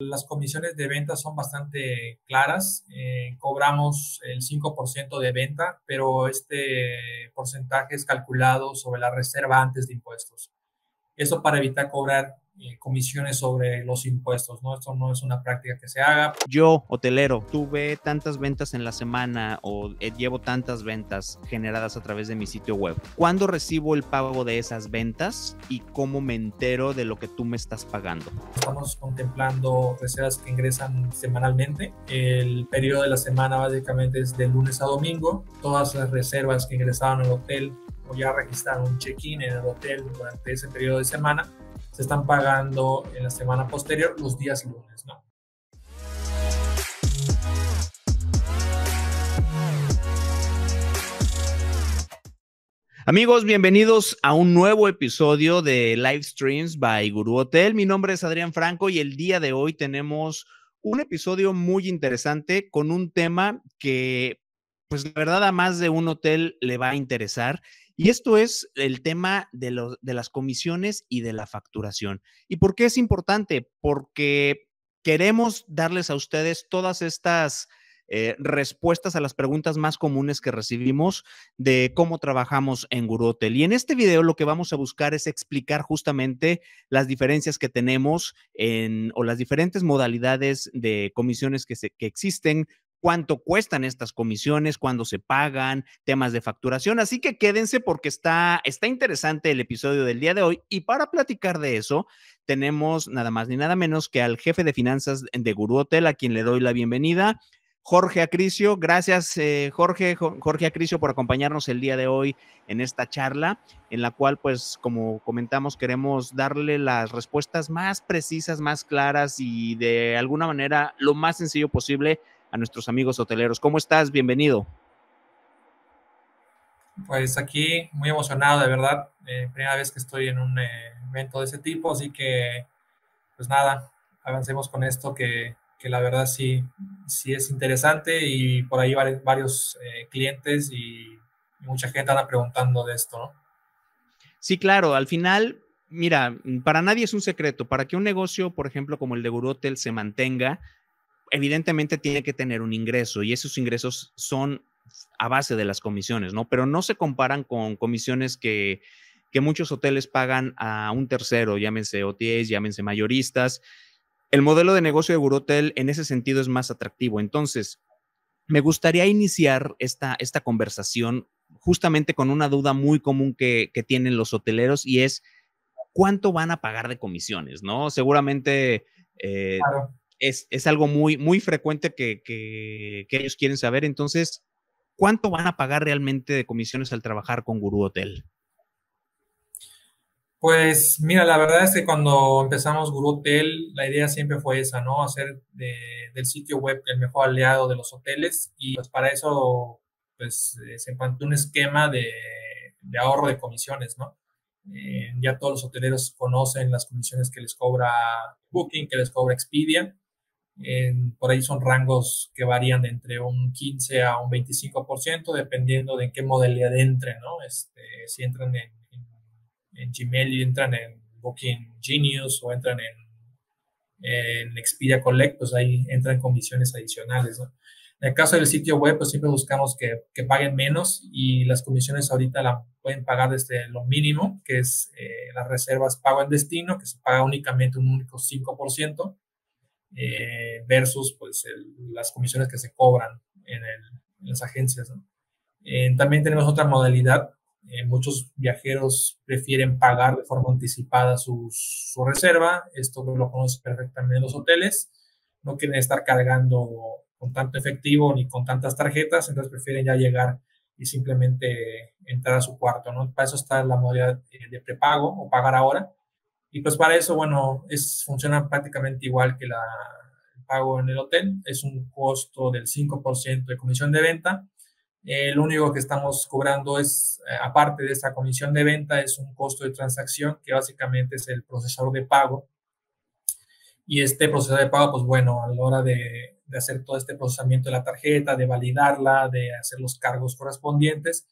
Las comisiones de venta son bastante claras. Eh, cobramos el 5% de venta, pero este porcentaje es calculado sobre la reserva antes de impuestos. Eso para evitar cobrar eh, comisiones sobre los impuestos, ¿no? Esto no es una práctica que se haga. Yo, hotelero, tuve tantas ventas en la semana o eh, llevo tantas ventas generadas a través de mi sitio web. ¿Cuándo recibo el pago de esas ventas y cómo me entero de lo que tú me estás pagando? Estamos contemplando reservas que ingresan semanalmente. El periodo de la semana básicamente es de lunes a domingo. Todas las reservas que ingresaron al hotel o ya registraron un check-in en el hotel durante ese periodo de semana se están pagando en la semana posterior los días lunes, ¿no? Amigos, bienvenidos a un nuevo episodio de Live Streams by Guru Hotel. Mi nombre es Adrián Franco y el día de hoy tenemos un episodio muy interesante con un tema que, pues la verdad, a más de un hotel le va a interesar y esto es el tema de, las comisiones y de la facturación. ¿Y por qué es importante? Porque queremos darles a ustedes todas estas eh, respuestas a las preguntas más comunes que recibimos de cómo trabajamos en Guru. Y en este video lo que vamos a buscar es explicar justamente las diferencias que tenemos en, o las diferentes modalidades de comisiones que existen, cuánto cuestan estas comisiones, cuándo se pagan, temas de facturación. Así que quédense porque está, está interesante el episodio del día de hoy. Y para platicar de eso, tenemos nada más ni nada menos que al jefe de finanzas de Guru Hotel, a quien le doy la bienvenida. Jorge Acricio, gracias eh, Jorge, Jorge Acricio por acompañarnos el día de hoy en esta charla, en la cual pues como comentamos queremos darle las respuestas más precisas, más claras y de alguna manera lo más sencillo posible a nuestros amigos hoteleros. ¿Cómo estás? Bienvenido. Pues aquí muy emocionado, de verdad. Eh, primera vez que estoy en un eh, evento de ese tipo, así que, pues nada, avancemos con esto que, que la verdad sí, sí es interesante y por ahí varios eh, clientes y mucha gente anda preguntando de esto, ¿no? Sí, claro, al final, mira, para nadie es un secreto, para que un negocio, por ejemplo, como el de Guru Hotel se mantenga, evidentemente tiene que tener un ingreso y esos ingresos son a base de las comisiones, ¿no? Pero no se comparan con comisiones que, que muchos hoteles pagan a un tercero, llámense OTAs, llámense mayoristas. El modelo de negocio de Gurotel en ese sentido es más atractivo. Entonces, me gustaría iniciar esta, esta conversación justamente con una duda muy común que, que tienen los hoteleros y es cuánto van a pagar de comisiones, ¿no? Seguramente eh, es, algo muy, muy frecuente que, que, ellos quieren saber. Entonces, ¿cuánto van a pagar realmente de comisiones al trabajar con Guru Hotel? Pues mira, la verdad es que cuando empezamos Guru Hotel, la idea siempre fue esa, ¿no? Hacer del sitio web el mejor aliado de los hoteles y pues para eso pues eh, se implantó un esquema de, de ahorro de comisiones, ¿no? Eh, ya todos los hoteleros conocen las comisiones que les cobra Booking, que les cobra Expedia por ahí son rangos que varían de entre un 15 a un 25%, dependiendo de en qué modalidad entren, ¿no? Este, si entran en, en, Gmail y entran en Booking Genius o entran en, en Expedia Collect, pues ahí entran comisiones adicionales, ¿no? En el caso del sitio web, pues siempre buscamos que, que, paguen menos y las comisiones ahorita la pueden pagar desde lo mínimo, que es eh, las reservas pago en destino, que se paga únicamente un único 5%, eh, versus pues las comisiones que se cobran en, las agencias. Eh, también tenemos otra modalidad. Eh, muchos viajeros prefieren pagar de forma anticipada su, su reserva. Esto lo conocen perfectamente los hoteles. No quieren estar cargando con tanto efectivo ni con tantas tarjetas, entonces prefieren ya llegar y simplemente entrar a su cuarto, ¿no? Para eso está la modalidad de prepago o pagar ahora, y pues para eso, bueno, es, funciona prácticamente igual que la, el pago en el hotel. Es un costo del 5% de comisión de venta. Eh, lo único que estamos cobrando es, eh, aparte de esta comisión de venta, es un costo de transacción que básicamente es el procesador de pago. Y este procesador de pago, pues bueno, a la hora de, de hacer todo este procesamiento de la tarjeta, de validarla, de hacer los cargos correspondientes,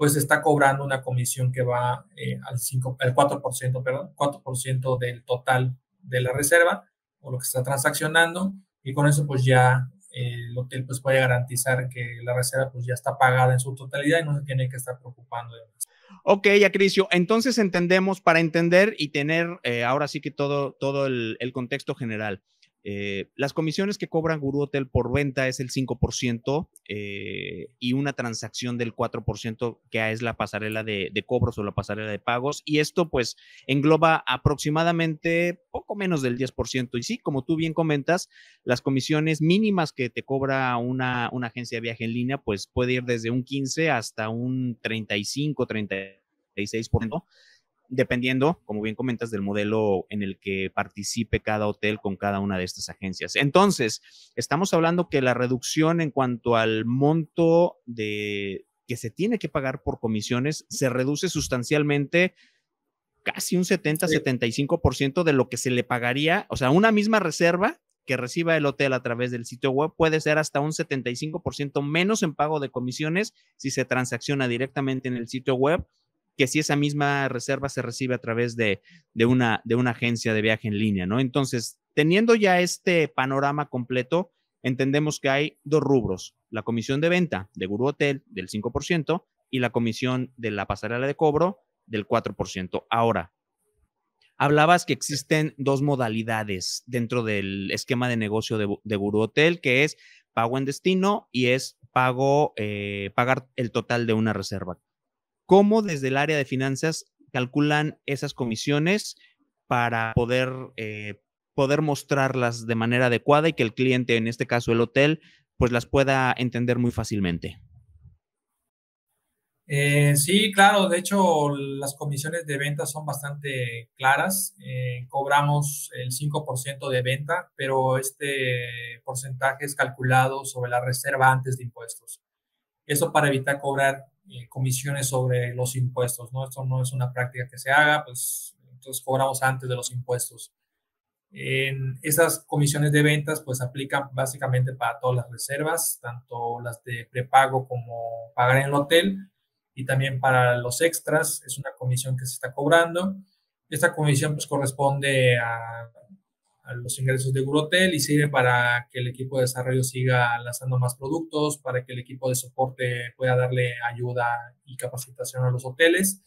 pues está cobrando una comisión que va eh, al, 5, al 4%, perdón, 4% del total de la reserva, o lo que está transaccionando y con eso pues ya el hotel pues puede garantizar que la reserva pues ya está pagada en su totalidad y no se tiene que estar preocupando de más. Ok, Acricio, entonces entendemos, para entender y tener eh, ahora sí que todo, todo el, el contexto general, eh, las comisiones que cobran Guru Hotel por venta es el 5% eh, y una transacción del 4% que es la pasarela de, cobros o la pasarela de pagos. Y esto pues engloba aproximadamente poco menos del 10%. Y sí, como tú bien comentas, las comisiones mínimas que te cobra una, una agencia de viaje en línea pues puede ir desde un 15 hasta un 35, 36% dependiendo, como bien comentas, del modelo en el que participe cada hotel con cada una de estas agencias. Entonces, estamos hablando que la reducción en cuanto al monto de que se tiene que pagar por comisiones se reduce sustancialmente casi un 70-75% de lo que se le pagaría, o sea, una misma reserva que reciba el hotel a través del sitio web puede ser hasta un 75% menos en pago de comisiones si se transacciona directamente en el sitio web que si esa misma reserva se recibe a través de, una, de una agencia de viaje en línea, ¿no? Entonces, teniendo ya este panorama completo, entendemos que hay dos rubros, la comisión de venta de Guru Hotel del 5% y la comisión de la pasarela de cobro del 4%. Ahora, hablabas que existen dos modalidades dentro del esquema de negocio de, de Guru Hotel, que es pago en destino y es pago, eh, pagar el total de una reserva. ¿Cómo desde el área de finanzas calculan esas comisiones para poder, eh, poder mostrarlas de manera adecuada y que el cliente, en este caso el hotel, pues las pueda entender muy fácilmente? Eh, sí, claro, de hecho las comisiones de venta son bastante claras. Eh, cobramos el 5% de venta, pero este porcentaje es calculado sobre la reserva antes de impuestos. Eso para evitar cobrar eh, comisiones sobre los impuestos, ¿no? Esto no es una práctica que se haga, pues entonces cobramos antes de los impuestos. En esas comisiones de ventas, pues aplican básicamente para todas las reservas, tanto las de prepago como pagar en el hotel, y también para los extras, es una comisión que se está cobrando. Esta comisión pues corresponde a los ingresos de Gurotel y sirve para que el equipo de desarrollo siga lanzando más productos, para que el equipo de soporte pueda darle ayuda y capacitación a los hoteles.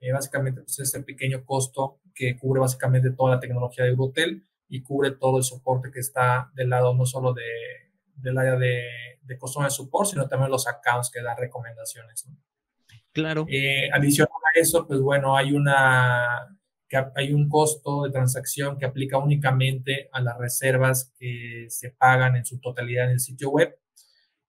Eh, básicamente, pues es el pequeño costo que cubre básicamente toda la tecnología de Gurotel y cubre todo el soporte que está del lado no solo de, del área de, de Customer Support, sino también los accounts que dan recomendaciones. Claro. Eh, adicional a eso, pues bueno, hay una hay un costo de transacción que aplica únicamente a las reservas que se pagan en su totalidad en el sitio web.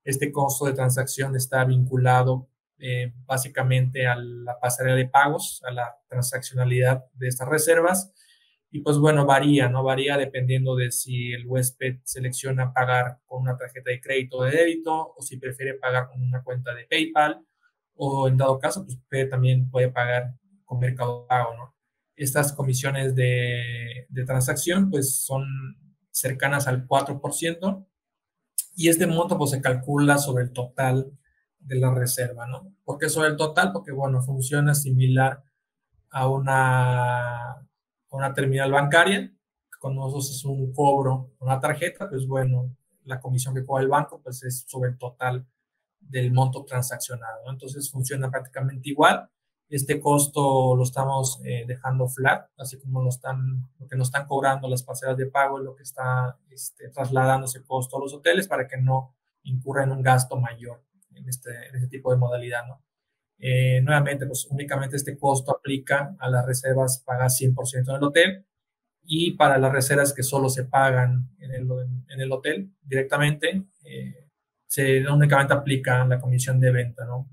Este costo de transacción está vinculado eh, básicamente a la pasarela de pagos, a la transaccionalidad de estas reservas. Y pues bueno, varía, ¿no? Varía dependiendo de si el huésped selecciona pagar con una tarjeta de crédito o de débito o si prefiere pagar con una cuenta de PayPal o en dado caso, pues también puede pagar con Mercado Pago, ¿no? Estas comisiones de, transacción pues son cercanas al 4% y este monto pues se calcula sobre el total de la reserva, ¿no? ¿Por qué sobre el total? Porque, bueno, funciona similar a una, una terminal bancaria. Cuando nosotros es un cobro, una tarjeta, pues bueno, la comisión que cobra el banco pues es sobre el total del monto transaccionado. Entonces funciona prácticamente igual este costo lo estamos eh, dejando flat, así como lo, están, lo que nos están cobrando las parcelas de pago, lo que está este, trasladando ese costo a los hoteles para que no incurra en un gasto mayor en este, en este tipo de modalidad, ¿no? Eh, nuevamente, pues únicamente este costo aplica a las reservas pagadas 100% en el hotel y para las reservas que solo se pagan en el, en el hotel directamente, eh, se únicamente aplica la comisión de venta, ¿no?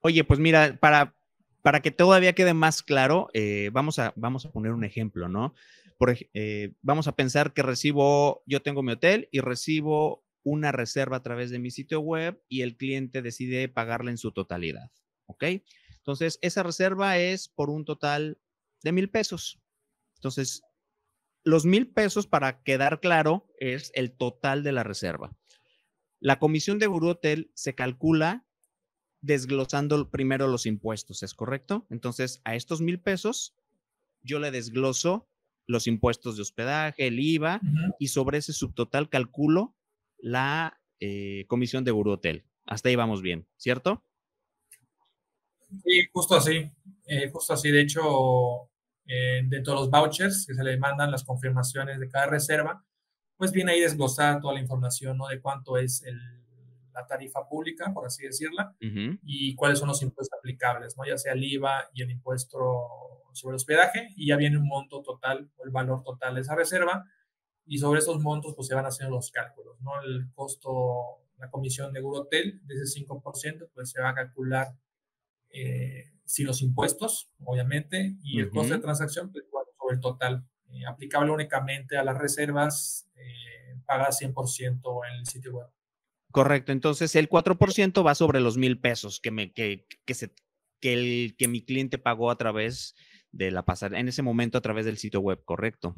Oye, pues mira, para, para que todavía quede más claro, eh, vamos, a, vamos a poner un ejemplo, ¿no? Por, eh, vamos a pensar que recibo, yo tengo mi hotel y recibo una reserva a través de mi sitio web y el cliente decide pagarla en su totalidad, ¿ok? Entonces, esa reserva es por un total de mil pesos. Entonces, los mil pesos, para quedar claro, es el total de la reserva. La comisión de Guru Hotel se calcula desglosando primero los impuestos, ¿es correcto? Entonces, a estos mil pesos, yo le desgloso los impuestos de hospedaje, el IVA, y sobre ese subtotal calculo la eh, comisión de Guru Hotel. Hasta ahí vamos bien, ¿cierto? Sí, justo así. Eh, justo así. De hecho, eh, dentro de los vouchers que se le mandan las confirmaciones de cada reserva, pues viene ahí desglosada toda la información, ¿no? De cuánto es la tarifa pública, por así decirla, y cuáles son los impuestos aplicables, ¿no? Ya sea el IVA y el impuesto sobre hospedaje, y ya viene un monto total, o el valor total de esa reserva, y sobre esos montos, pues se van haciendo los cálculos, ¿no? El costo, la comisión de Hotel de ese 5%, pues se va a calcular eh, sin los impuestos, obviamente, y el costo de transacción, pues, sobre el total, eh, aplicable únicamente a las reservas, eh, paga 100% en el sitio web. Correcto, entonces el 4% va sobre los mil pesos que, me, que, que, se, que, el, que mi cliente pagó a través de la pasarela, en ese momento a través del sitio web, ¿correcto?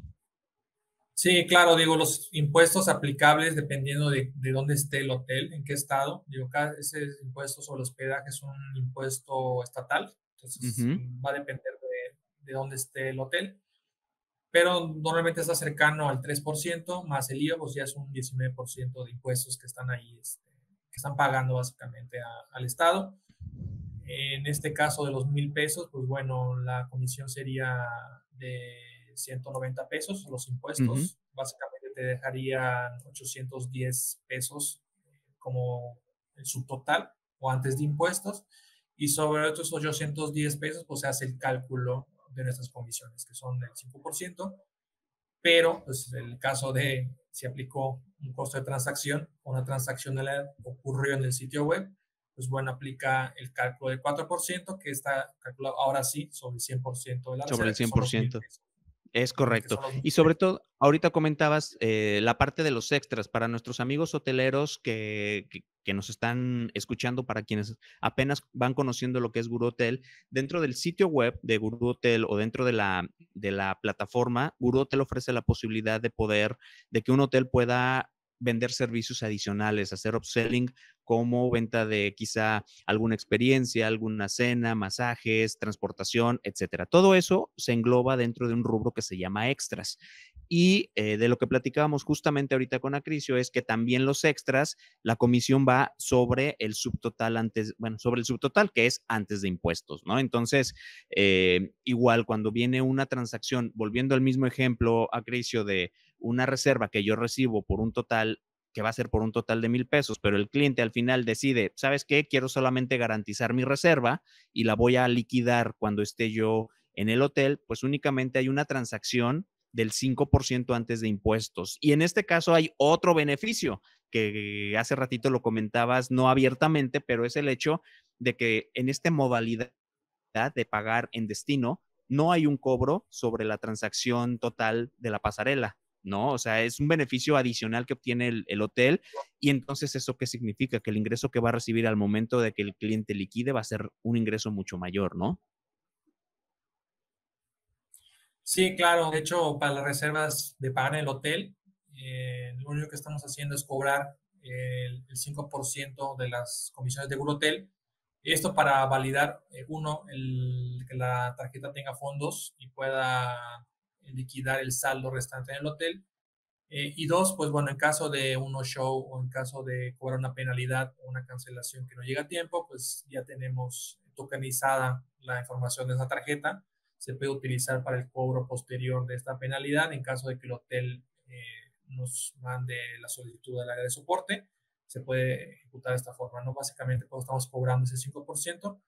Sí, claro, digo, los impuestos aplicables dependiendo de, de, dónde esté el hotel, en qué estado. Digo, cada, ese impuesto sobre hospedaje es un impuesto estatal, entonces va a depender de, de, dónde esté el hotel. Pero normalmente está cercano al 3%, más el IVA, pues ya es un 19% de impuestos que están ahí, este, que están pagando básicamente al Estado. En este caso de los mil pesos, pues bueno, la comisión sería de 190 pesos los impuestos. Básicamente te dejarían 810 pesos eh, como el subtotal o antes de impuestos. Y sobre estos 810 pesos, pues se hace el cálculo de nuestras comisiones, que son del 5%. Pero, pues, el caso de si aplicó un costo de transacción, una transacción de la, ocurrió en el sitio web, pues bueno, aplica el cálculo del 4%, que está calculado ahora sí sobre el 100% de la Sobre el 100%. Es correcto. Y sobre todo, ahorita comentabas eh, la parte de los extras para nuestros amigos hoteleros que, que, nos están escuchando, para quienes apenas van conociendo lo que es Guru Hotel. Dentro del sitio web de Guru Hotel o dentro de la, de la plataforma, Guru Hotel ofrece la posibilidad de poder, de que un hotel pueda vender servicios adicionales, hacer upselling como venta de quizá alguna experiencia, alguna cena, masajes, transportación, etcétera. Todo eso se engloba dentro de un rubro que se llama extras. Y eh, de lo que platicábamos justamente ahorita con Acricio es que también los extras, la comisión va sobre el subtotal antes, bueno, sobre el subtotal que es antes de impuestos, ¿no? Entonces, eh, igual cuando viene una transacción, volviendo al mismo ejemplo, Acricio, de una reserva que yo recibo por un total que va a ser por un total de mil pesos, pero el cliente al final decide, ¿sabes qué? Quiero solamente garantizar mi reserva y la voy a liquidar cuando esté yo en el hotel, pues únicamente hay una transacción del 5% antes de impuestos. Y en este caso hay otro beneficio que hace ratito lo comentabas, no abiertamente, pero es el hecho de que en esta modalidad de pagar en destino, no hay un cobro sobre la transacción total de la pasarela. ¿No? O sea, es un beneficio adicional que obtiene el, hotel y entonces eso qué significa? Que el ingreso que va a recibir al momento de que el cliente liquide va a ser un ingreso mucho mayor, ¿no? Sí, claro. De hecho, para las reservas de pagar en el hotel, eh, lo único que estamos haciendo es cobrar el, 5% de las comisiones de hotel Esto para validar, eh, uno, el, que la tarjeta tenga fondos y pueda liquidar el saldo restante en el hotel. Eh, y dos, pues bueno, en caso de un no-show o en caso de cobrar una penalidad o una cancelación que no llega a tiempo, pues ya tenemos tokenizada la información de esa tarjeta. Se puede utilizar para el cobro posterior de esta penalidad en caso de que el hotel eh, nos mande la solicitud del área de soporte. Se puede ejecutar de esta forma, ¿no? Básicamente, pues estamos cobrando ese 5%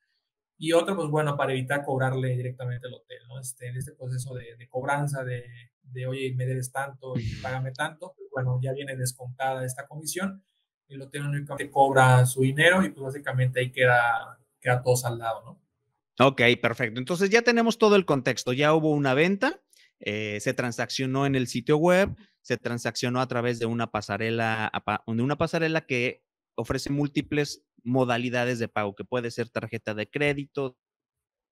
y otro, pues bueno, para evitar cobrarle directamente al hotel, ¿no? Este, en este proceso de, cobranza, de, de, oye, me debes tanto y págame tanto, pues bueno, ya viene descontada esta comisión, el hotel únicamente cobra su dinero y pues básicamente ahí queda, queda todo saldado, ¿no? Ok, perfecto. Entonces ya tenemos todo el contexto, ya hubo una venta, eh, se transaccionó en el sitio web, se transaccionó a través de una pasarela, de una pasarela que ofrece múltiples modalidades de pago, que puede ser tarjeta de crédito,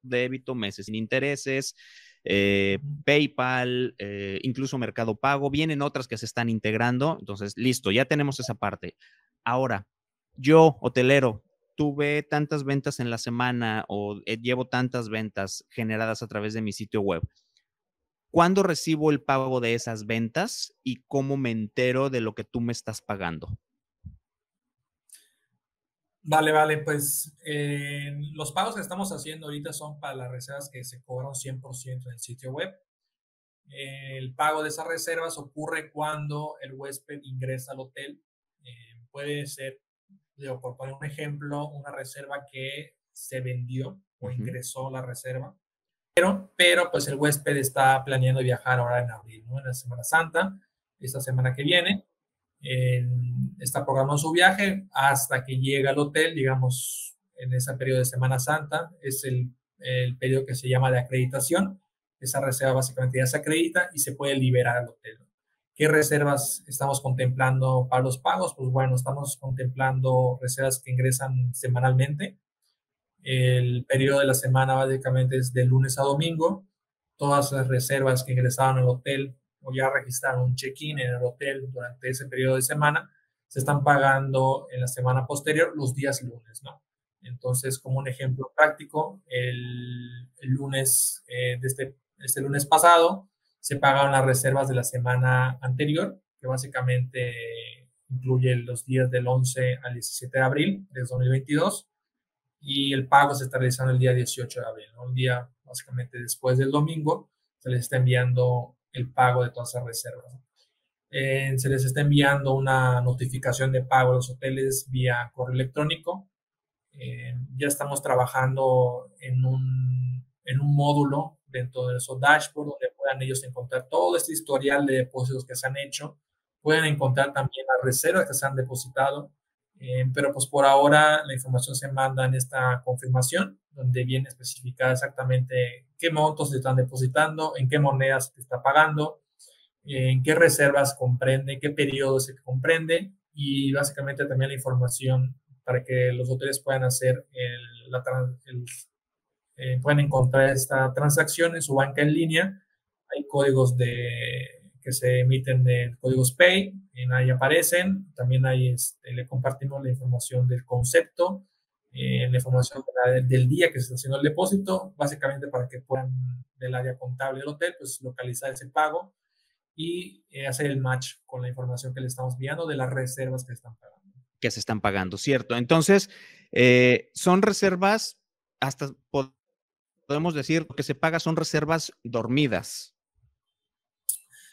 débito, meses sin intereses, eh, PayPal, eh, incluso Mercado Pago. Vienen otras que se están integrando. Entonces, listo, ya tenemos esa parte. Ahora, yo, hotelero, tuve tantas ventas en la semana o eh, llevo tantas ventas generadas a través de mi sitio web. ¿cuándo recibo el pago de esas ventas y cómo me entero de lo que tú me estás pagando? Vale, vale, pues eh, los pagos que estamos haciendo ahorita son para las reservas que se cobran 100% en el sitio web. el pago de esas reservas ocurre cuando el huésped ingresa al hotel. Eh, puede ser, digo, por poner un ejemplo, una reserva que se vendió o ingresó la reserva, pero, pero pues el huésped está planeando viajar ahora en abril, ¿no? En la Semana Santa, esta semana que viene está programando su viaje hasta que llega al hotel, digamos, en ese periodo de Semana Santa, es el, el periodo que se llama de acreditación. Esa reserva básicamente ya se acredita y se puede liberar al hotel. ¿Qué reservas estamos contemplando para los pagos? Pues bueno, estamos contemplando reservas que ingresan semanalmente. El periodo de la semana básicamente es de lunes a domingo. Todas las reservas que ingresaron al hotel o ya registraron un check-in en el hotel durante ese periodo de semana, se están pagando en la semana posterior los días lunes, ¿no? Entonces, como un ejemplo práctico, el, lunes, eh, este, este lunes pasado, se pagaron las reservas de la semana anterior, que básicamente incluye los días del 11 al 17 de abril de 2022, y el pago se está realizando el día 18 de abril, ¿no? un día básicamente después del domingo, se les está enviando el pago de todas esas reservas. Eh, se les está enviando una notificación de pago a los hoteles vía correo electrónico. Eh, ya estamos trabajando en un, en un módulo dentro de esos dashboard donde puedan ellos encontrar todo este historial de depósitos que se han hecho. Pueden encontrar también las reservas que se han depositado. Eh, pero pues por ahora la información se manda en esta confirmación, donde viene especificada exactamente qué montos se están depositando, en qué monedas se está pagando, en qué reservas comprende, qué periodo se comprende y básicamente también la información para que los hoteles puedan hacer el, la, eh, pueden encontrar esta transacción en su banca en línea. Hay códigos de que se emiten de códigos Pay, en ahí aparecen, también ahí este, le compartimos la información del concepto, eh, la información del día que se está haciendo el depósito, básicamente para que puedan del área contable del hotel, pues localizar ese pago y eh, hacer el match con la información que le estamos enviando de las reservas que están pagando. Que se están pagando, cierto. Entonces, eh, son reservas, hasta podemos decir que se paga son reservas dormidas.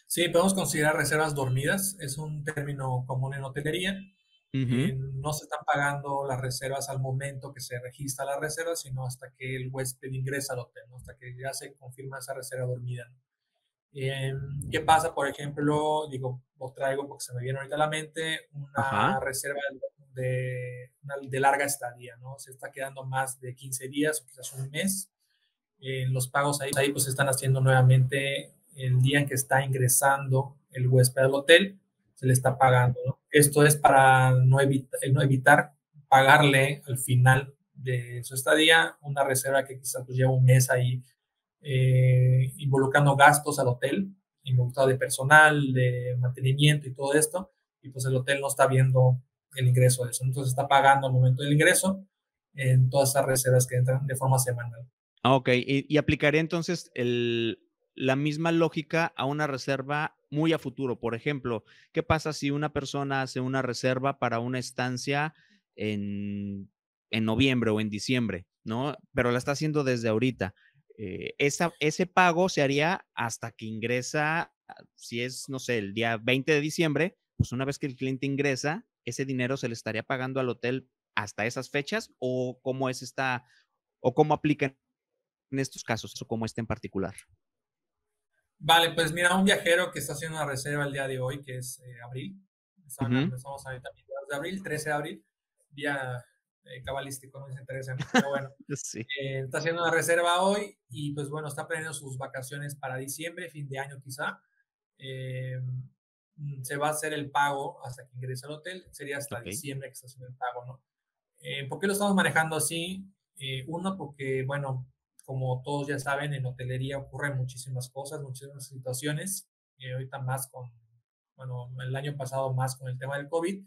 Sí, podemos considerar reservas dormidas, es un término común en hotelería. Eh, no se están pagando las reservas al momento que se registra la reserva, sino hasta que el huésped ingresa al hotel, hasta que ya se confirma esa reserva dormida. Eh, ¿Qué pasa, por ejemplo? Digo, os traigo porque se me viene ahorita a la mente una reserva de, de, larga estadía, ¿no? Se está quedando más de 15 días o quizás un mes. En los pagos ahí, ahí pues se están haciendo nuevamente el día en que está ingresando el huésped al hotel, se le está pagando. Esto es para no, no evitar pagarle al final de su estadía una reserva que quizás pues, lleva un mes ahí eh, involucrando gastos al hotel, involucrado de personal, de mantenimiento y todo esto, y pues el hotel no está viendo el ingreso de eso. Entonces está pagando al momento del ingreso en todas esas reservas que entran de forma semanal. Ah, ok, y, y entonces el, la misma lógica a una reserva muy a futuro. Por ejemplo, ¿qué pasa si una persona hace una reserva para una estancia en, noviembre o en diciembre, ¿no? Pero la está haciendo desde ahorita. Eh, ese pago se haría hasta que ingresa, si es, no sé, el día 20 de diciembre, pues una vez que el cliente ingresa, ese dinero se le estaría pagando al hotel hasta esas fechas o cómo es esta, o cómo aplica en estos casos o cómo está en particular. Vale, pues mira, un viajero que está haciendo una reserva el día de hoy, que es eh, abril, estamos a de abril, 13 de abril, día eh, cabalístico, no es interesante, pero bueno, eh, está haciendo una reserva hoy y pues bueno, está planeando sus vacaciones para diciembre, fin de año quizá. Mm, se va a hacer el pago hasta que ingrese al hotel, sería hasta diciembre que está haciendo el pago, ¿no? ¿Por qué lo estamos manejando así? uno, porque, bueno, como todos ya saben, en hotelería ocurren muchísimas cosas, muchísimas situaciones, y ahorita más con, bueno, el año pasado más con el tema del COVID.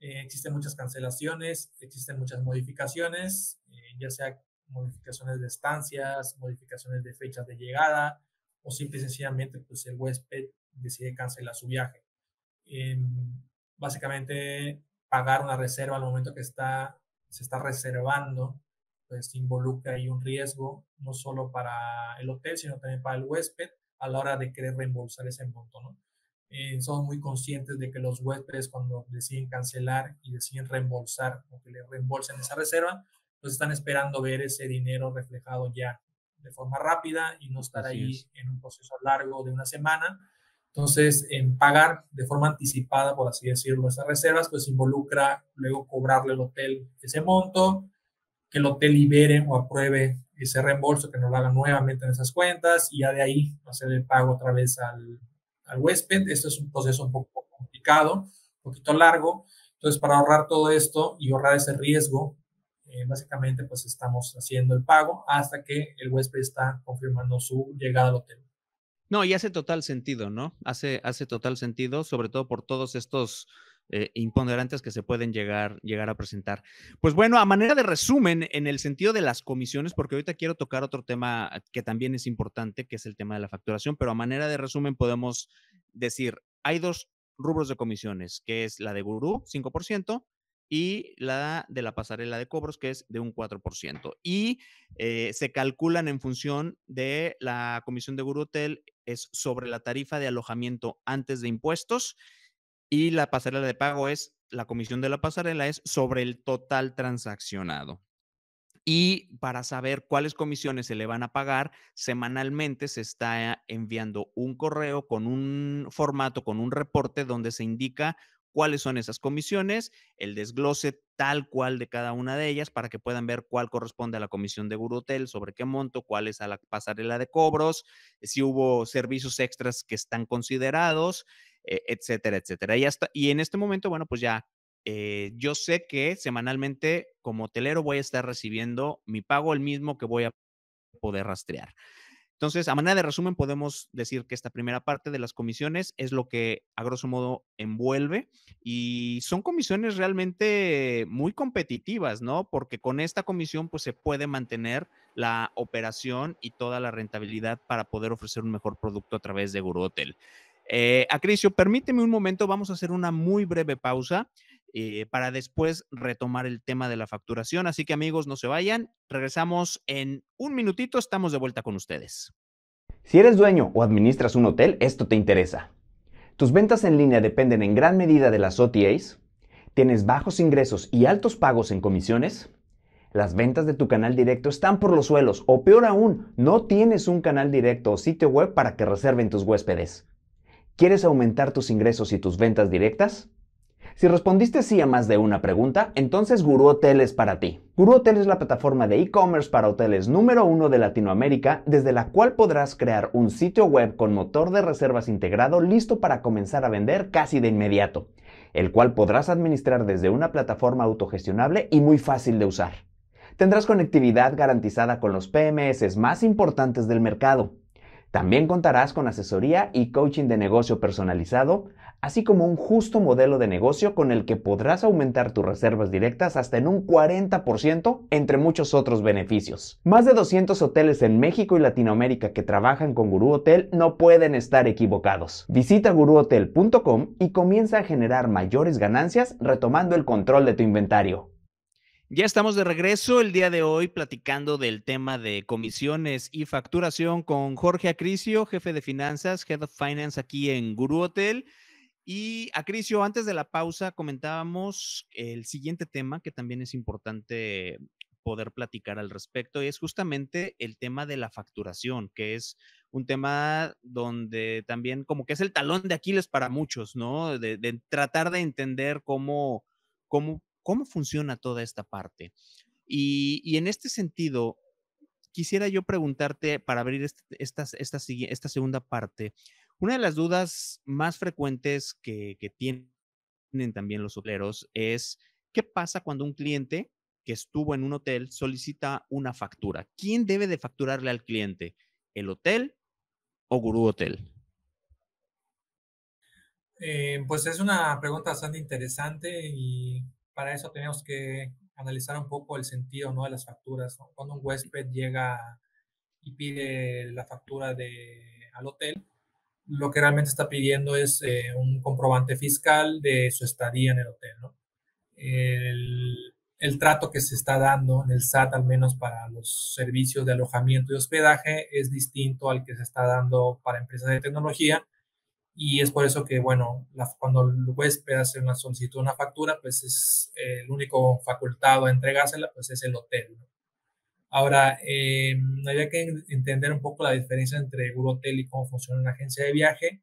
Eh, existen muchas cancelaciones, existen muchas modificaciones, eh, ya sea modificaciones de estancias, modificaciones de fechas de llegada, o simple y sencillamente pues el huésped decide cancelar su viaje. básicamente pagar una reserva al momento que está, se está reservando, pues involucra ahí un riesgo, no solo para el hotel, sino también para el huésped a la hora de querer reembolsar ese monto, ¿no? Eh, somos muy conscientes de que los huéspedes cuando deciden cancelar y deciden reembolsar o que le reembolsen esa reserva, pues están esperando ver ese dinero reflejado ya de forma rápida y no estar ahí en un proceso largo de una semana. Entonces, en pagar de forma anticipada, por así decirlo, esas reservas, pues involucra luego cobrarle al hotel ese monto, que el hotel libere o apruebe ese reembolso, que nos lo haga nuevamente en esas cuentas y ya de ahí hacer el pago otra vez al, al huésped. Esto es un proceso un poco complicado, un poquito largo. Entonces, para ahorrar todo esto y ahorrar ese riesgo, eh, básicamente pues estamos haciendo el pago hasta que el huésped está confirmando su llegada al hotel. No, y hace total sentido, ¿no? Hace, hace total sentido, sobre todo por todos estos eh, imponderantes que se pueden llegar, llegar a presentar. Pues bueno, a manera de resumen, en el sentido de las comisiones, porque ahorita quiero tocar otro tema que también es importante, que es el tema de la facturación, pero a manera de resumen podemos decir, hay dos rubros de comisiones, que es la de Gurú, 5%, y la de la pasarela de cobros, que es de un 4%. Y eh, se calculan en función de la comisión de Guru Hotel, es sobre la tarifa de alojamiento antes de impuestos y la pasarela de pago es, la comisión de la pasarela es sobre el total transaccionado. Y para saber cuáles comisiones se le van a pagar, semanalmente se está enviando un correo con un formato, con un reporte donde se indica cuáles son esas comisiones, el desglose tal cual de cada una de ellas para que puedan ver cuál corresponde a la comisión de Hotel, sobre qué monto, cuál es a la pasarela de cobros, si hubo servicios extras que están considerados, e, etcétera, etcétera. Y, hasta, y en este momento, bueno, pues ya eh, yo sé que semanalmente como hotelero voy a estar recibiendo mi pago el mismo que voy a poder rastrear. Entonces, a manera de resumen, podemos decir que esta primera parte de las comisiones es lo que a grosso modo envuelve y son comisiones realmente muy competitivas, ¿no? Porque con esta comisión pues se puede mantener la operación y toda la rentabilidad para poder ofrecer un mejor producto a través de Guru Hotel. Eh, Acricio, permíteme un momento, vamos a hacer una muy breve pausa eh, para después retomar el tema de la facturación. Así que amigos, no se vayan, regresamos en un minutito, estamos de vuelta con ustedes. Si eres dueño o administras un hotel, esto te interesa. ¿Tus ventas en línea dependen en gran medida de las OTAs? ¿Tienes bajos ingresos y altos pagos en comisiones? Las ventas de tu canal directo están por los suelos o peor aún, no tienes un canal directo o sitio web para que reserven tus huéspedes. ¿Quieres aumentar tus ingresos y tus ventas directas? Si respondiste sí a más de una pregunta, entonces Guru Hotel es para ti. Guru Hotel es la plataforma de e-commerce para hoteles número uno de Latinoamérica, desde la cual podrás crear un sitio web con motor de reservas integrado listo para comenzar a vender casi de inmediato, el cual podrás administrar desde una plataforma autogestionable y muy fácil de usar. Tendrás conectividad garantizada con los PMS más importantes del mercado también contarás con asesoría y coaching de negocio personalizado, así como un justo modelo de negocio con el que podrás aumentar tus reservas directas hasta en un 40%, entre muchos otros beneficios. Más de 200 hoteles en México y Latinoamérica que trabajan con Guru Hotel no pueden estar equivocados. Visita guruhotel.com y comienza a generar mayores ganancias retomando el control de tu inventario. Ya estamos de regreso el día de hoy platicando del tema de comisiones y facturación con Jorge Acricio, jefe de finanzas, Head of Finance aquí en Guru Hotel. Y Acricio, antes de la pausa comentábamos el siguiente tema que también es importante poder platicar al respecto y es justamente el tema de la facturación, que es un tema donde también como que es el talón de Aquiles para muchos, ¿no? De, de tratar de entender cómo, cómo cómo funciona toda esta parte. Y, en este sentido, quisiera yo preguntarte para abrir este, esta, esta, segunda parte, una de las dudas más frecuentes que, tienen también los hoteleros es, ¿qué pasa cuando un cliente que estuvo en un hotel solicita una factura? ¿Quién debe de facturarle al cliente? ¿El hotel o Gurú Hotel? Eh, pues es una pregunta bastante interesante y para eso tenemos que analizar un poco el sentido ¿no? de las facturas. Cuando un huésped llega y pide la factura de al hotel, lo que realmente está pidiendo es eh, un comprobante fiscal de su estadía en el hotel, ¿no? El, el, trato que se está dando en el SAT, al menos para los servicios de alojamiento y hospedaje, es distinto al que se está dando para empresas de tecnología. Y es por eso que, bueno, cuando el huésped hace una solicitud, una factura, pues es el único facultado a entregársela, pues es el hotel. ¿no? Ahora, eh, había que entender un poco la diferencia entre Hotel y cómo funciona una agencia de viaje.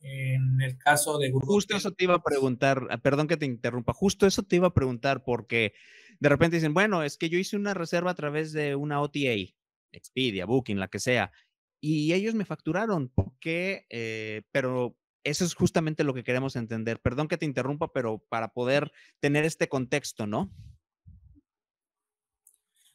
En el caso de Grupo Justo eso te iba a preguntar, ah, perdón que te interrumpa, justo eso te iba a preguntar porque de repente dicen, bueno, es que yo hice una reserva a través de una OTA, Expedia, Booking, la que sea, y ellos me facturaron, ¿por qué? Eh, pero eso es justamente lo que queremos entender. Perdón que te interrumpa, pero para poder tener este contexto, ¿no?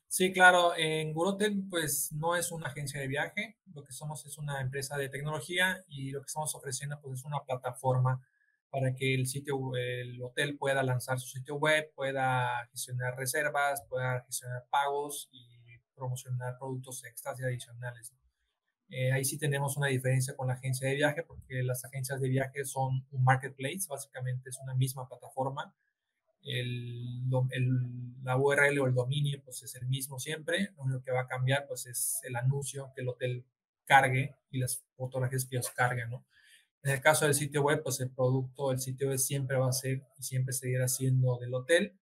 Sí, claro, en Gurotel pues no es una agencia de viaje, lo que somos es una empresa de tecnología y lo que estamos ofreciendo pues es una plataforma para que el sitio, el hotel pueda lanzar su sitio web, pueda gestionar reservas, pueda gestionar pagos y promocionar productos extras y adicionales. Eh, ahí sí tenemos una diferencia con la agencia de viaje porque las agencias de viaje son un marketplace, básicamente es una misma plataforma el, la URL o el dominio pues es el mismo siempre, lo único que va a cambiar pues es el anuncio que el hotel cargue y las fotografías que ellos carguen, ¿no? En el caso del sitio web, pues el producto, el sitio web siempre va a ser y siempre seguirá siendo del hotel.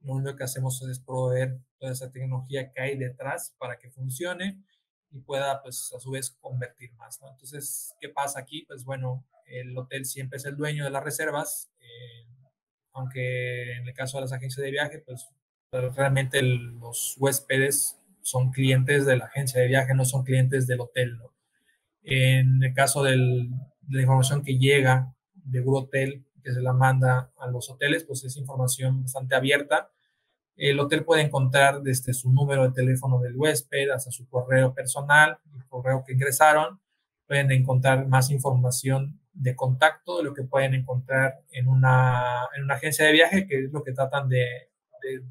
Lo único que hacemos es proveer toda esa tecnología que hay detrás para que funcione y pueda, pues, a su vez convertir más, ¿no? Entonces, ¿qué pasa aquí? Pues bueno, el hotel siempre es el dueño de las reservas. Eh, aunque en el caso de las agencias de viaje, pues realmente los huéspedes son clientes de la agencia de viaje, no son clientes del hotel. ¿no? En el caso de la información que llega de un hotel, que se la manda a los hoteles, pues es información bastante abierta. El hotel puede encontrar desde su número de teléfono del huésped hasta su correo personal, el correo que ingresaron. Pueden encontrar más información de contacto de lo que pueden encontrar en una, en una agencia de viaje, que es lo que tratan de,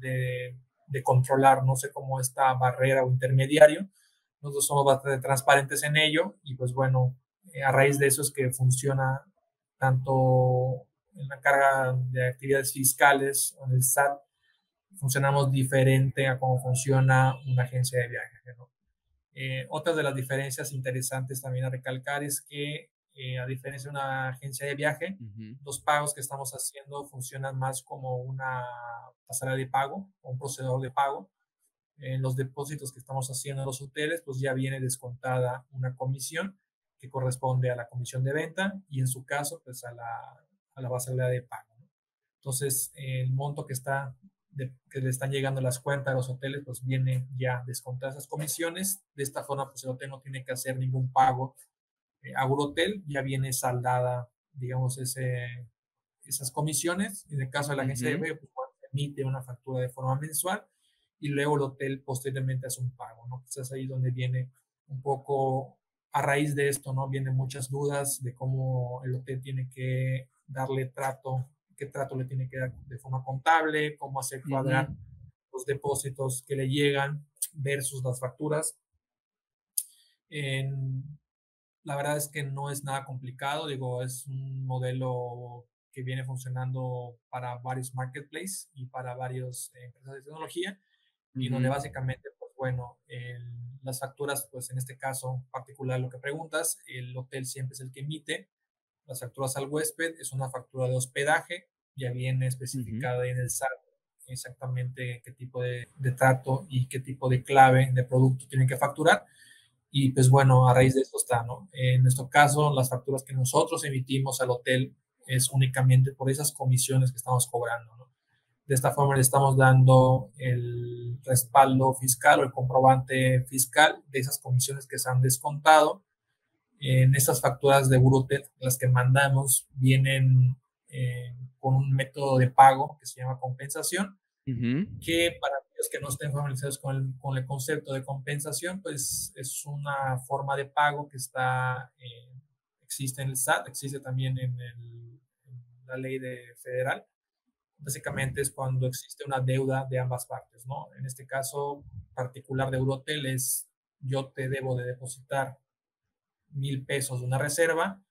de, de, controlar, no sé cómo esta barrera o intermediario. Nosotros somos bastante transparentes en ello y pues bueno, eh, a raíz de eso es que funciona tanto en la carga de actividades fiscales en el SAT, funcionamos diferente a cómo funciona una agencia de viaje. ¿no? Eh, otra de las diferencias interesantes también a recalcar es que eh, a diferencia de una agencia de viaje, los pagos que estamos haciendo funcionan más como una pasarela de pago o un procesador de pago. En los depósitos que estamos haciendo en los hoteles, pues ya viene descontada una comisión que corresponde a la comisión de venta y en su caso, pues a la, a la pasarela de pago. Entonces, el monto que está que le están llegando las cuentas a los hoteles, pues viene ya descontada esas comisiones. De esta forma, pues el hotel no tiene que hacer ningún pago eh, Agrotel ya viene saldada, digamos, ese, esas comisiones. En el caso de la agencia de pues, emite una factura de forma mensual y luego el hotel posteriormente hace un pago, ¿no? Pues es ahí donde viene un poco, a raíz de esto, ¿no? Vienen muchas dudas de cómo el hotel tiene que darle trato, qué trato le tiene que dar de forma contable, cómo hacer cuadrar los depósitos que le llegan versus las facturas. En, la verdad es que no es nada complicado, digo, es un modelo que viene funcionando para varios marketplaces y para varias empresas de tecnología, y donde básicamente, pues bueno, las facturas, pues en este caso particular lo que preguntas, el hotel siempre es el que emite las facturas al huésped, es una factura de hospedaje, ya viene especificada en el SAT exactamente qué tipo de, de, trato y qué tipo de clave de producto tienen que facturar. Y pues bueno, a raíz de esto está, ¿no? En nuestro caso, las facturas que nosotros emitimos al hotel es únicamente por esas comisiones que estamos cobrando, ¿no? De esta forma le estamos dando el respaldo fiscal o el comprobante fiscal de esas comisiones que se han descontado. En estas facturas de Burotel, las que mandamos, vienen eh, con un método de pago que se llama compensación, que para aquellos que no estén familiarizados con el, con el, concepto de compensación, pues es una forma de pago que está, eh, existe en el SAT, existe también en, el, la ley de federal. Básicamente es cuando existe una deuda de ambas partes, ¿no? En este caso particular de Eurotel es yo te debo de depositar mil pesos de una reserva,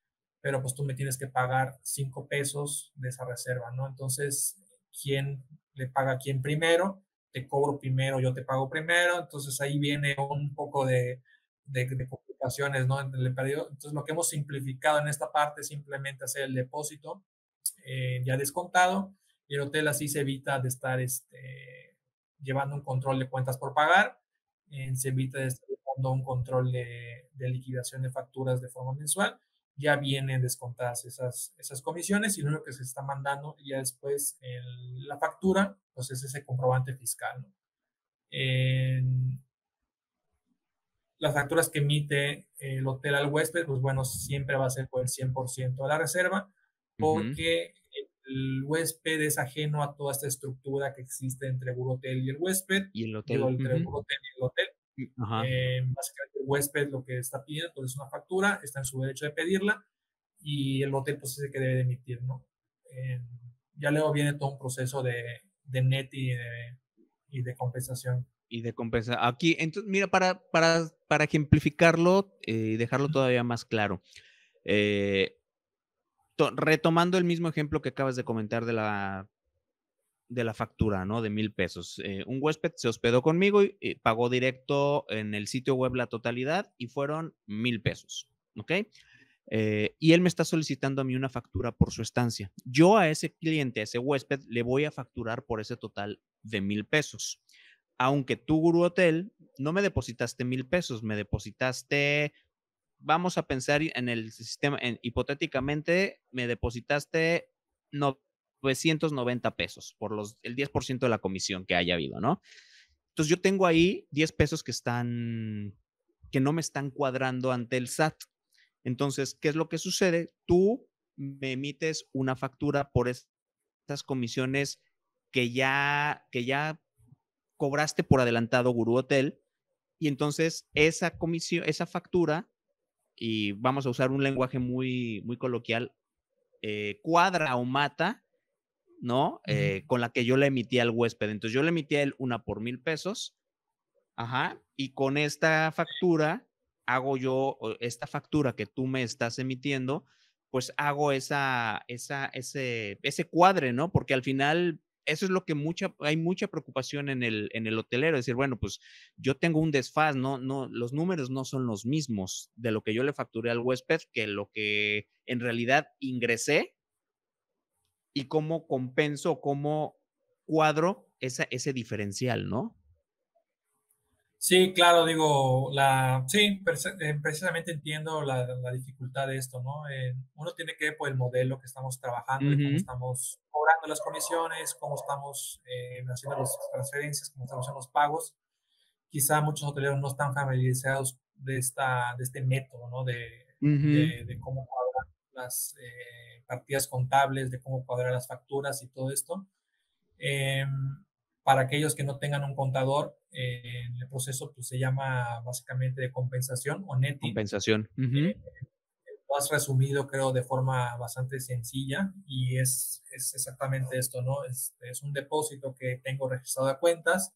pero pues tú me tienes que pagar cinco pesos de esa reserva, ¿no? Entonces, ¿quién le paga a quién primero? Te cobro primero, yo te pago primero, entonces ahí viene un poco de, de, complicaciones, ¿no? Entonces, lo que hemos simplificado en esta parte es simplemente hacer el depósito eh, ya descontado y el hotel así se evita de estar este, llevando un control de cuentas por pagar, eh, se evita de estar llevando un control de, de, liquidación de facturas de forma mensual, ya vienen descontadas esas, esas comisiones y lo único que se está mandando ya después en la factura, pues es ese comprobante fiscal. ¿no? las facturas que emite el hotel al huésped, pues bueno, siempre va a ser por el 100% de la reserva, porque el huésped es ajeno a toda esta estructura que existe entre el hotel y el huésped. Y el hotel. entre el hotel y el hotel. Eh, básicamente el huésped lo que está pidiendo pues, es una factura, está en su derecho de pedirla y el hotel pues es el que debe de emitir, ¿no? Eh, ya luego viene todo un proceso de, de net y de, y de compensación. Y de compensación. Aquí, entonces, mira, para, para, para ejemplificarlo eh, y dejarlo todavía más claro. Retomando el mismo ejemplo que acabas de comentar de la, de la factura, ¿no? De mil pesos. Eh, un huésped se hospedó conmigo y, pagó directo en el sitio web la totalidad y fueron mil pesos, ¿ok? Eh, y él me está solicitando a mí una factura por su estancia. Yo a ese cliente, a ese huésped, le voy a facturar por ese total de mil pesos. Aunque tú, Guru Hotel, no me depositaste mil pesos, me depositaste vamos a pensar en el sistema, hipotéticamente me depositaste 990 pesos por los, el 10% de la comisión que haya habido, ¿no? Entonces yo tengo ahí 10 pesos que están, que no me están cuadrando ante el SAT. Entonces, ¿qué es lo que sucede? Tú me emites una factura por estas comisiones que ya, que ya cobraste por adelantado Guru Hotel y entonces esa comisión, esa factura y vamos a usar un lenguaje muy, muy coloquial, eh, cuadra o mata, ¿no? Eh, con la que yo le emití al huésped. Entonces yo le emití a él una por mil pesos, ajá, y con esta factura hago yo, esta factura que tú me estás emitiendo, pues hago esa, esa, ese, ese cuadre, ¿no? Porque al final eso es lo que mucha, hay mucha preocupación en el, en el hotelero, decir, bueno, pues yo tengo un desfaz, no, no, los números no son los mismos de lo que yo le facturé al huésped que lo que en realidad ingresé y cómo compenso, cómo cuadro esa, ese diferencial, ¿no? Sí, claro, digo, la, sí, eh, precisamente entiendo la, la dificultad de esto, ¿no? Eh, uno tiene que ver por el modelo que estamos trabajando y cómo estamos cobrando las comisiones, cómo estamos eh, haciendo las transferencias, cómo estamos haciendo los pagos. Quizá muchos hoteleros no están familiarizados de, esta, de este método, ¿no? De, de, cómo las partidas contables, de cómo cuadrar las facturas y todo esto. Em, para aquellos que no tengan un contador, eh, el proceso pues, se llama básicamente de compensación o netting. Compensación. Eh, lo has resumido, creo, de forma bastante sencilla y es, es exactamente esto, ¿no? Es, es, un depósito que tengo registrado a cuentas,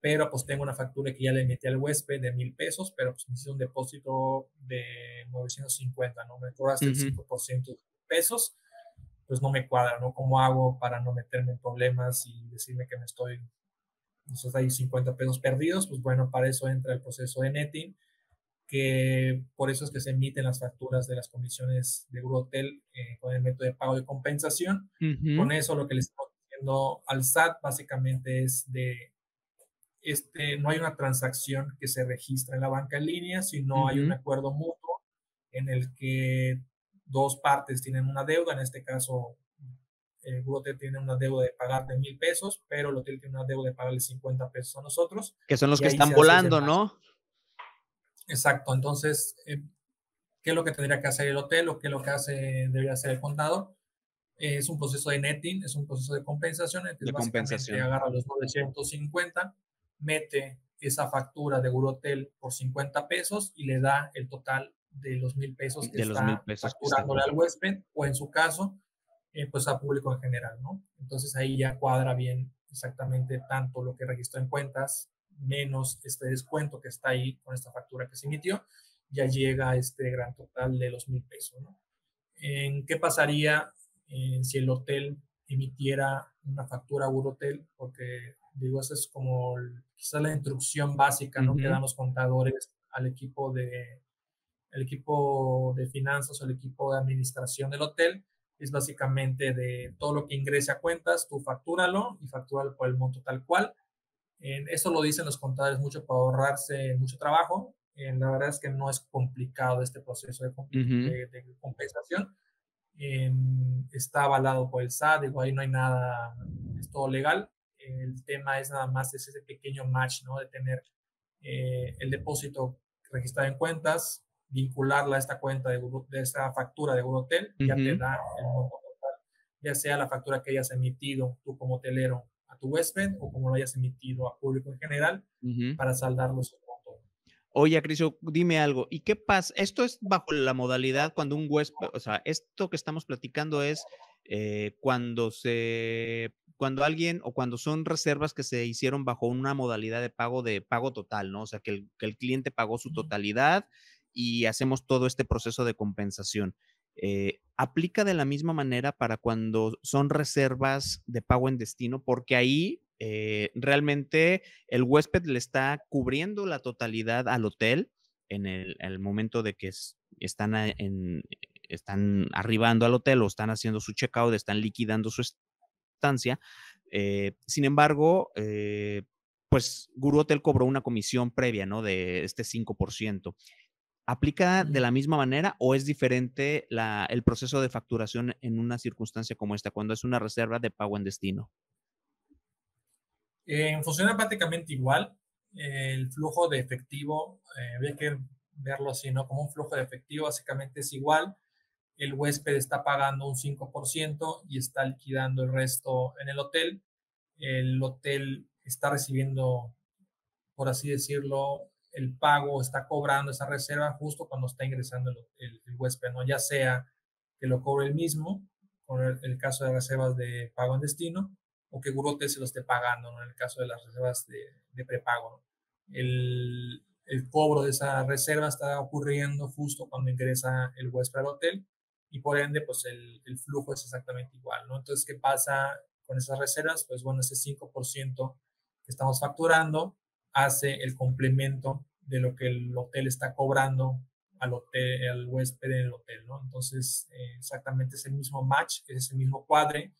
pero pues tengo una factura que ya le metí al huésped de mil pesos, pero pues hice un depósito de 950, ¿no? Me cobraste el 5% de pesos pues no me cuadra, ¿no? ¿Cómo hago para no meterme en problemas y decirme que me estoy, entonces hay 50 pesos perdidos? Pues bueno, para eso entra el proceso de netting, que por eso es que se emiten las facturas de las comisiones de Hotel eh, con el método de pago de compensación. Con eso lo que le estamos diciendo al SAT básicamente es de, este, no hay una transacción que se registra en la banca en línea, sino hay un acuerdo mutuo en el que dos partes tienen una deuda, en este caso el hotel tiene una deuda de pagar de mil pesos, pero el hotel tiene una deuda de pagarle 50 pesos a nosotros. Que son los que están volando, ¿no? Exacto, entonces, eh, ¿qué es lo que tendría que hacer el hotel o qué es lo que hace, debería hacer el contador? es un proceso de netting, es un proceso de compensación. Entonces, de compensación. agarra los 950, mete esa factura de Hotel por 50 pesos y le da el total de los mil pesos que está facturándole al huésped o en su caso, eh, pues a público en general, ¿no? Entonces ahí ya cuadra bien exactamente tanto lo que registró en cuentas menos este descuento que está ahí con esta factura que se emitió ya llega a este gran total de los mil pesos. ¿no? ¿En qué pasaría eh, si el hotel emitiera una factura a Hotel? Porque digo, esa es como quizás la instrucción básica ¿no? que dan los contadores al equipo de el equipo de finanzas o el equipo de administración del hotel es básicamente de todo lo que ingrese a cuentas, tú factúralo y factúralo por el monto tal cual. Eso lo dicen los contadores mucho para ahorrarse mucho trabajo. En la verdad es que no es complicado este proceso de, compensación. está avalado por el SAT, digo, ahí no hay nada, es todo legal. El tema es nada más ese pequeño match, ¿no? De tener eh, el depósito registrado en cuentas, vincularla a esta cuenta de, de esta factura de un hotel, ya te da el monto total, ya sea la factura que hayas emitido tú como hotelero a tu huésped o como lo hayas emitido a público en general para saldar los montos. Oye, Acricio, dime algo. ¿Y qué pasa? Esto es bajo la modalidad cuando un huésped, o sea, esto que estamos platicando es eh, cuando se, cuando alguien o cuando son reservas que se hicieron bajo una modalidad de pago de pago total, ¿no? O sea, que el, que el cliente pagó su totalidad y hacemos todo este proceso de compensación. Eh, aplica de la misma manera para cuando son reservas de pago en destino, porque ahí eh, realmente el huésped le está cubriendo la totalidad al hotel en el, momento de que están, en, están arribando al hotel o están haciendo su checkout, están liquidando su Eh, sin embargo, pues Guru Hotel cobró una comisión previa, ¿no? De este 5%. ¿Aplica de la misma manera o es diferente el proceso de facturación en una circunstancia como esta, cuando es una reserva de pago en destino? Eh, funciona prácticamente igual. el flujo de efectivo, eh, había que verlo así, ¿no? Como un flujo de efectivo, básicamente es igual. El huésped está pagando un 5% y está liquidando el resto en el hotel. El hotel está recibiendo, por así decirlo, el pago está cobrando esa reserva justo cuando está ingresando el, huésped, ¿no? Ya sea que lo cobre el mismo, con el, caso de reservas de pago en destino, o que Gurote se lo esté pagando. En el caso de las reservas de, prepago, el, cobro de esa reserva está ocurriendo justo cuando ingresa el huésped al hotel y por ende, pues el, el flujo es exactamente igual, ¿no? Entonces, ¿qué pasa con esas reservas? Pues bueno, ese 5% que estamos facturando hace el complemento de lo que el hotel está cobrando al hotel, al huésped en el hotel, ¿no? Entonces, eh, exactamente es el mismo match, es ese mismo cuadre.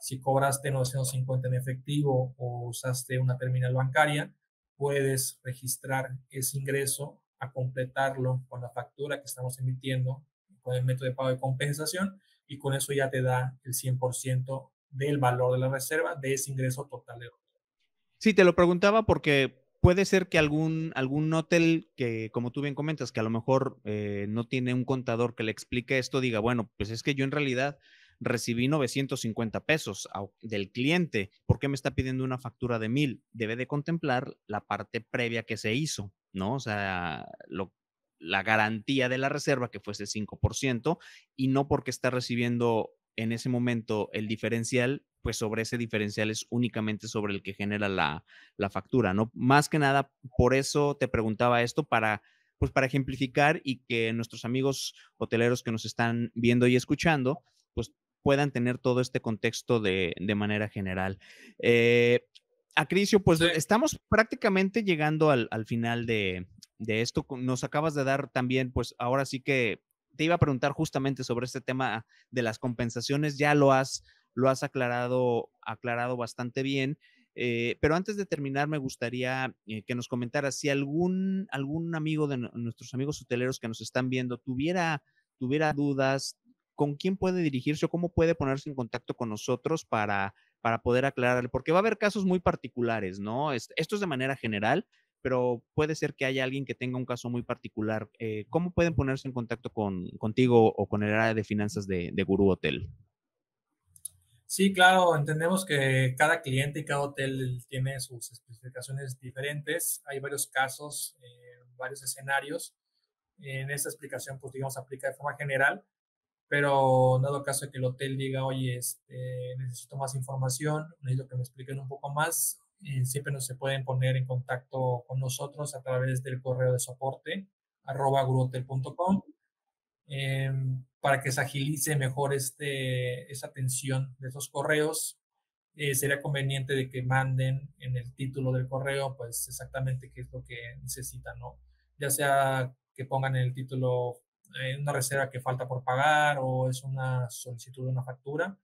Si cobraste 950 en efectivo o usaste una terminal bancaria, puedes registrar ese ingreso a completarlo con la factura que estamos emitiendo con el método de pago de compensación y con eso ya te da el 100% del valor de la reserva de ese ingreso total de hotel. Sí, te lo preguntaba porque puede ser que algún, algún hotel que, como tú bien comentas, que a lo mejor eh, no tiene un contador que le explique esto, diga, bueno, pues es que yo en realidad recibí 950 pesos del cliente, ¿por qué me está pidiendo una factura de mil? Debe de contemplar la parte previa que se hizo, ¿no? O sea, la garantía de la reserva que fuese 5% y no porque está recibiendo en ese momento el diferencial, pues sobre ese diferencial es únicamente sobre el que genera la, factura, ¿no? Más que nada, por eso te preguntaba esto para, pues para ejemplificar y que nuestros amigos hoteleros que nos están viendo y escuchando, pues puedan tener todo este contexto de, manera general. Eh, Acricio, pues estamos prácticamente llegando al, final de, de, esto. Nos acabas de dar también, pues ahora sí que te iba a preguntar justamente sobre este tema de las compensaciones, ya lo has, lo has aclarado, aclarado bastante bien. Eh, pero antes de terminar, me gustaría eh, que nos comentaras si algún, algún amigo de nuestros amigos hoteleros que nos están viendo tuviera, tuviera dudas, con quién puede dirigirse o cómo puede ponerse en contacto con nosotros para, para poder aclararle, porque va a haber casos muy particulares, ¿no? Esto es de manera general, pero puede ser que haya alguien que tenga un caso muy particular. Eh, ¿Cómo pueden ponerse en contacto con, contigo o con el área de finanzas de, de Guru Hotel? Sí, claro, entendemos que cada cliente y cada hotel tiene sus especificaciones diferentes. Hay varios casos, eh, varios escenarios. En esta explicación, pues digamos, aplica de forma general, pero dado caso de que el hotel diga, oye, este, necesito más información, necesito que me expliquen un poco más, siempre nos se pueden poner en contacto con nosotros a través del correo de soporte arroba em, para que se agilice mejor este, esa atención de esos correos. Eh, sería conveniente de que manden en el título del correo, pues exactamente qué es lo que necesitan, ¿no? Ya sea que pongan en el título eh, una reserva que falta por pagar o es una solicitud de una factura,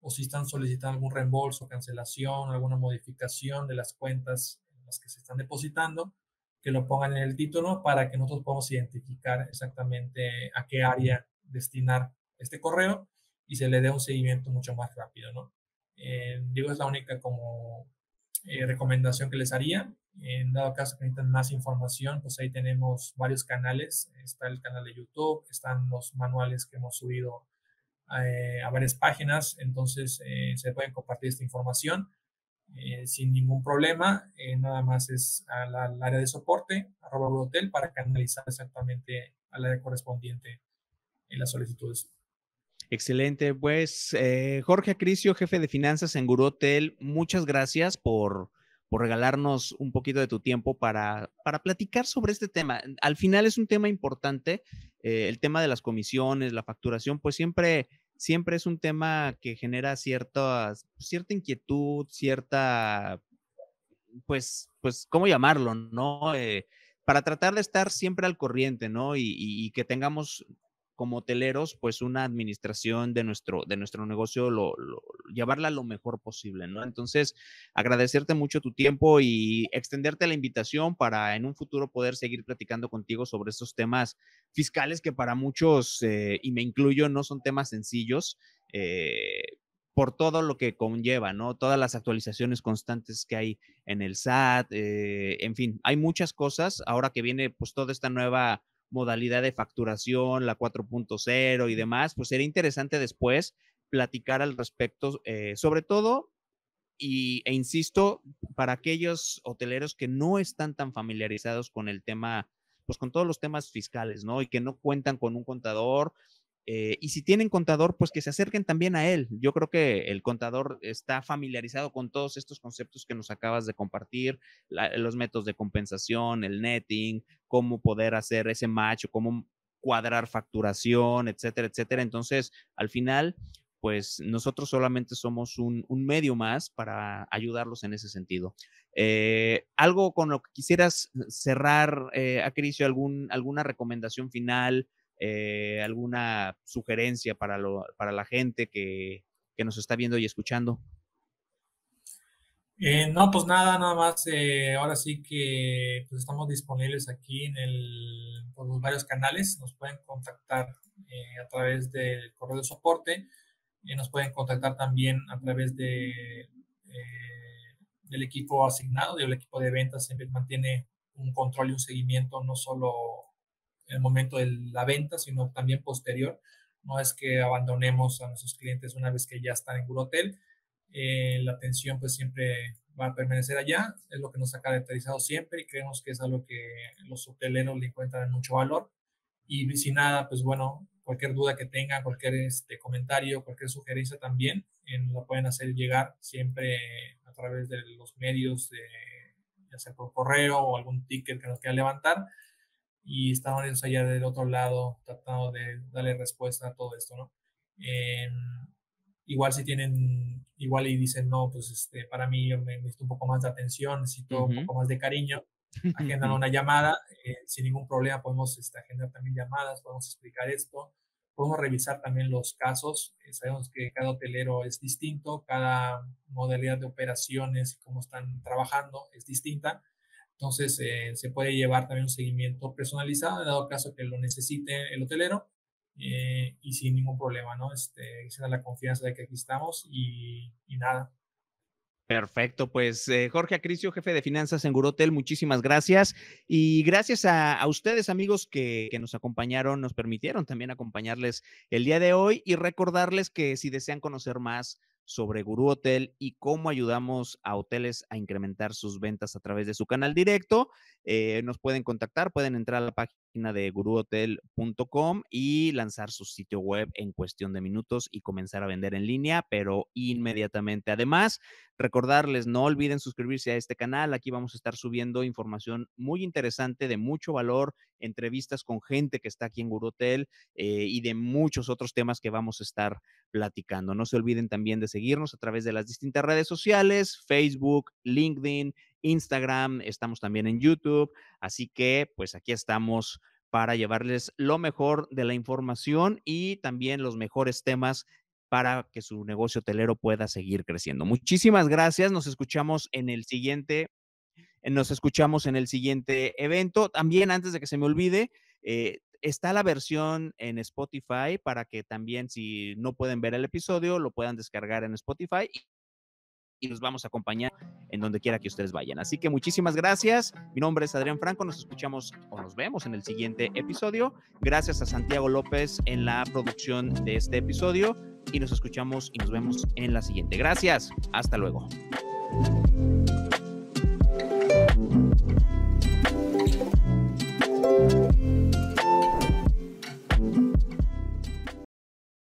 o si están solicitando algún reembolso, cancelación, alguna modificación de las cuentas en las que se están depositando, que lo pongan en el título para que nosotros podamos identificar exactamente a qué área destinar este correo y se le dé un seguimiento mucho más rápido, ¿no? Eh, digo, es la única como eh, recomendación que les haría. En dado caso que necesitan más información, pues ahí tenemos varios canales. Está el canal de YouTube, están los manuales que hemos subido eh, a varias páginas, entonces se pueden compartir esta información sin ningún problema. nada más es al, área de soporte, arroba hotel, para canalizar exactamente al área correspondiente en las solicitudes. Excelente. Pues eh, Jorge Acricio, jefe de finanzas en Guru Hotel, muchas gracias por, por regalarnos un poquito de tu tiempo para, para platicar sobre este tema. Al final es un tema importante, eh, el tema de las comisiones, la facturación, pues siempre, siempre es un tema que genera cierta, cierta inquietud, cierta, pues, pues, ¿cómo llamarlo? ¿No? Eh, para tratar de estar siempre al corriente, ¿no? y que tengamos como hoteleros, pues una administración de nuestro, de nuestro negocio, lo, llevarla lo mejor posible, ¿no? Entonces, agradecerte mucho tu tiempo y extenderte la invitación para en un futuro poder seguir platicando contigo sobre estos temas fiscales que para muchos, eh, y me incluyo, no son temas sencillos. Eh, por todo lo que conlleva, ¿no? Todas las actualizaciones constantes que hay en el SAT, eh, en fin, hay muchas cosas. Ahora que viene pues toda esta nueva modalidad de facturación, la 4.0 y demás, pues sería interesante después platicar al respecto, eh, sobre todo, y, e insisto, para aquellos hoteleros que no están tan familiarizados con el tema, pues con todos los temas fiscales, ¿no? Y que no cuentan con un contador eh, y si tienen contador, pues que se acerquen también a él. Yo creo que el contador está familiarizado con todos estos conceptos que nos acabas de compartir, los métodos de compensación, el netting, cómo poder hacer ese match, cómo cuadrar facturación, etcétera, etcétera. Entonces, al final, pues nosotros solamente somos un, medio más para ayudarlos en ese sentido. Eh, algo con lo que quisieras cerrar, eh, algún, alguna recomendación final, eh, alguna sugerencia para, lo, para la gente que, que, nos está viendo y escuchando. Eh, no, pues nada, nada más. Eh, ahora sí que pues estamos disponibles aquí en el, por los varios canales. Nos pueden contactar a través del correo de soporte. nos pueden contactar también a través de, del equipo asignado. El equipo de ventas siempre mantiene un control y un seguimiento no solo en el momento de la venta, sino también posterior. No es que abandonemos a nuestros clientes una vez que ya están en un hotel. Eh, la atención pues siempre va a permanecer allá, es lo que nos ha caracterizado siempre y creemos que es algo que los hoteleros le encuentran mucho valor. Y si nada, pues bueno, cualquier duda que tengan, cualquier este, comentario, cualquier sugerencia también, lo pueden hacer llegar siempre a través de los medios, de, ya sea por correo o algún ticket que nos quieran levantar y estamos ellos allá del otro lado tratando de darle respuesta a todo esto, ¿no? igual si tienen, igual y dicen, no, pues este, para mí yo me necesito un poco más de atención, necesito un poco más de cariño, agendan una llamada, eh, sin ningún problema podemos este, agendar también llamadas, podemos explicar esto, podemos revisar también los casos, eh, sabemos que cada hotelero es distinto, cada modalidad de operaciones, cómo están trabajando es distinta, entonces, eh, se puede llevar también un seguimiento personalizado, en dado caso que lo necesite el hotelero, eh, y sin ningún problema, ¿no? Este, se da la confianza de que aquí estamos y, nada. Perfecto, pues eh, Jorge Acricio, jefe de finanzas en Gurotel, muchísimas gracias. Y gracias a, a ustedes, amigos, que, que, nos acompañaron, nos permitieron también acompañarles el día de hoy y recordarles que si desean conocer más sobre Gurú Hotel y cómo ayudamos a hoteles a incrementar sus ventas a través de su canal directo. Eh, nos pueden contactar, pueden entrar a la página de guruhotel.com y lanzar su sitio web en cuestión de minutos y comenzar a vender en línea, pero inmediatamente. Además, recordarles, no olviden suscribirse a este canal. Aquí vamos a estar subiendo información muy interesante, de mucho valor, entrevistas con gente que está aquí en Guruhotel eh, y de muchos otros temas que vamos a estar platicando. No se olviden también de seguirnos a través de las distintas redes sociales, Facebook, LinkedIn, Instagram, estamos también en YouTube, así que pues aquí estamos para llevarles lo mejor de la información y también los mejores temas para que su negocio hotelero pueda seguir creciendo. Muchísimas gracias, nos escuchamos en el siguiente nos escuchamos en el siguiente evento. También antes de que se me olvide, eh, está la versión en Spotify para que también si no pueden ver el episodio, lo puedan descargar en Spotify y nos vamos a acompañar en donde quiera que ustedes vayan. Así que muchísimas gracias. Mi nombre es Adrián Franco. Nos escuchamos o nos vemos en el siguiente episodio. Gracias a Santiago López en la producción de este episodio y nos escuchamos y nos vemos en la siguiente. Gracias. Hasta luego.